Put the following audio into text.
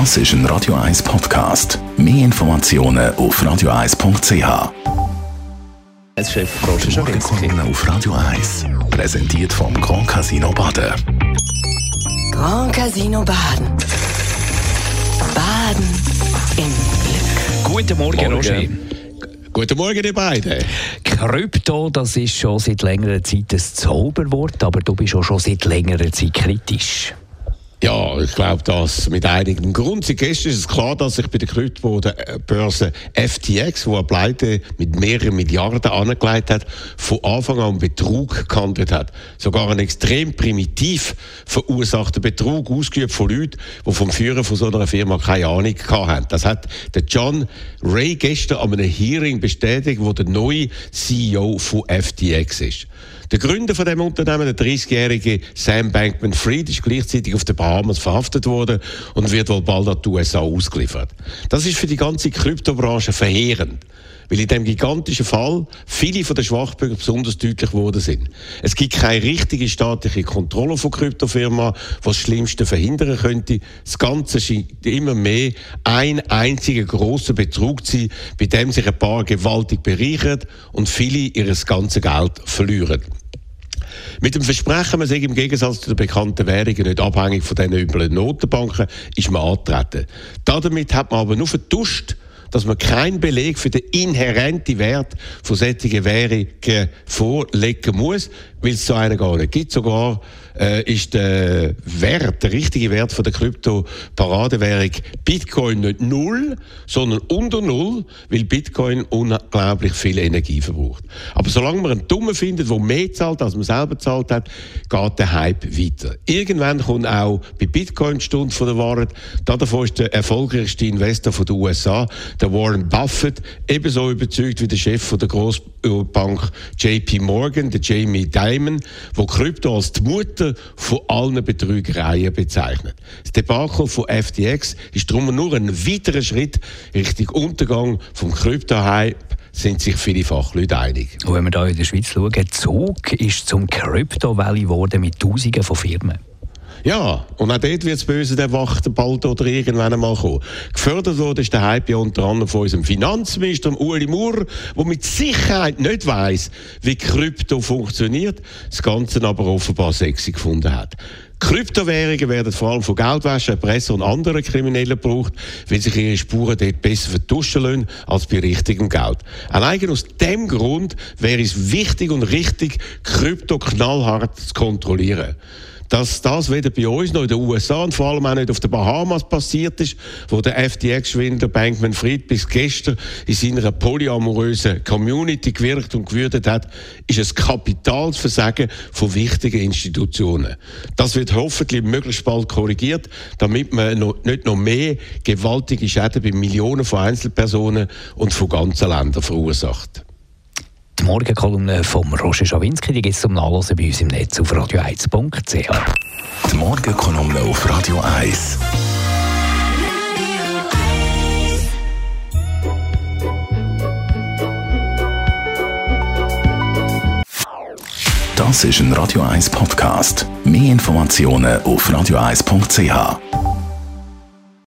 Das ist ein Radio 1 Podcast. Mehr Informationen auf radio1.ch. Als Chef Roger Schawinski. Auf Radio 1. Präsentiert vom Grand Casino Baden. Grand Casino Baden. Baden im Glück. Guten Morgen, Roger. Guten Morgen, ihr beiden. Krypto, das ist schon seit längerer Zeit ein Zauberwort, aber du bist auch schon seit längerer Zeit kritisch. Ja, ich glaube, das mit einigem Grund. Seit gestern ist es klar, dass sich bei der Kryptobörse FTX, wo er Pleite mit mehreren Milliarden angelegt hat, von Anfang an Betrug gehandelt hat. Sogar einen extrem primitiv verursachten Betrug ausgeübt von Leuten, die vom Führer von so einer Firma keine Ahnung hatten. Das hat der John Ray gestern an einem Hearing bestätigt, wo der neue CEO von FTX ist. Der Gründer von dem Unternehmen, der 30-jährige Sam Bankman-Fried, ist gleichzeitig auf den Bahamas verhaftet worden und wird wohl bald an die USA ausgeliefert. Das ist für die ganze Kryptobranche verheerend. Weil in diesem gigantischen Fall viele von den Schwachpunkten besonders deutlich geworden sind. Es gibt keine richtige staatliche Kontrolle von Kryptofirmen, was das Schlimmste verhindern könnte. Das Ganze scheint immer mehr ein einziger großer Betrug zu sein, bei dem sich ein paar gewaltig bereichern und viele ihr ganzes Geld verlieren. Mit dem Versprechen, man sei im Gegensatz zu den bekannten Währungen nicht abhängig von diesen üblen Notenbanken, ist man angetreten. Damit hat man aber nur vertuscht, dass man keinen Beleg für den inhärenten Wert von solchen Währungen vorlegen muss, weil es so einen gar nicht gibt. Sogar äh, ist der Wert, der richtige Wert von der Krypto-Paradewährung Bitcoin nicht null, sondern unter null, weil Bitcoin unglaublich viel Energie verbraucht. Aber solange man einen Dummen findet, der mehr zahlt, als man selber zahlt hat, geht der Hype weiter. Irgendwann kommt auch bei Bitcoin die Stunde von der Wahrheit. Davon ist der erfolgreichste Investor von den USA, der Warren Buffett, ebenso überzeugt wie der Chef von der Großbank JP Morgan, der Jamie Dimon, wo Krypto als die Mutter von allen Betrügereien bezeichnet. Das Debakel von FTX ist darum nur ein weiterer Schritt Richtung Untergang vom Krypto-Hype sind sich viele Fachleute einig. Und wenn wir hier in der Schweiz schauen, Zug ist zum Crypto Valley geworden mit Tausenden von Firmen. Ja, und auch dort wird das Böse der Wacht bald oder irgendwann einmal kommen. Gefördert wurde ist der Hype ja unter anderem von unserem Finanzminister Uli Maurer, der mit Sicherheit nicht weiss, wie Krypto funktioniert, das Ganze aber offenbar sexy gefunden hat. Kryptowährungen werden vor allem von Geldwäsche, Presse und anderen Kriminellen gebraucht, weil sich ihre Spuren dort besser vertuschen lassen als bei richtigem Geld. Allein aus dem Grund wäre es wichtig und richtig, Krypto knallhart zu kontrollieren dass das weder bei uns noch in den USA und vor allem auch nicht auf den Bahamas passiert ist, wo der FTX-Schwindler Bankman Fried bis gestern in seiner polyamorösen Community gewirkt und gewürdet hat, ist ein Kapitalsversagen von wichtigen Institutionen. Das wird hoffentlich möglichst bald korrigiert, damit man nicht noch mehr gewaltige Schäden bei Millionen von Einzelpersonen und von ganzen Ländern verursacht. Die Morgenkolumne vom Roger Schawinski, die gibt es zum Nachlesen bei uns im Netz auf radio1.ch. Die Morgenkolumne auf Radio 1. Das ist ein Radio 1 Podcast. Mehr Informationen auf radio1.ch.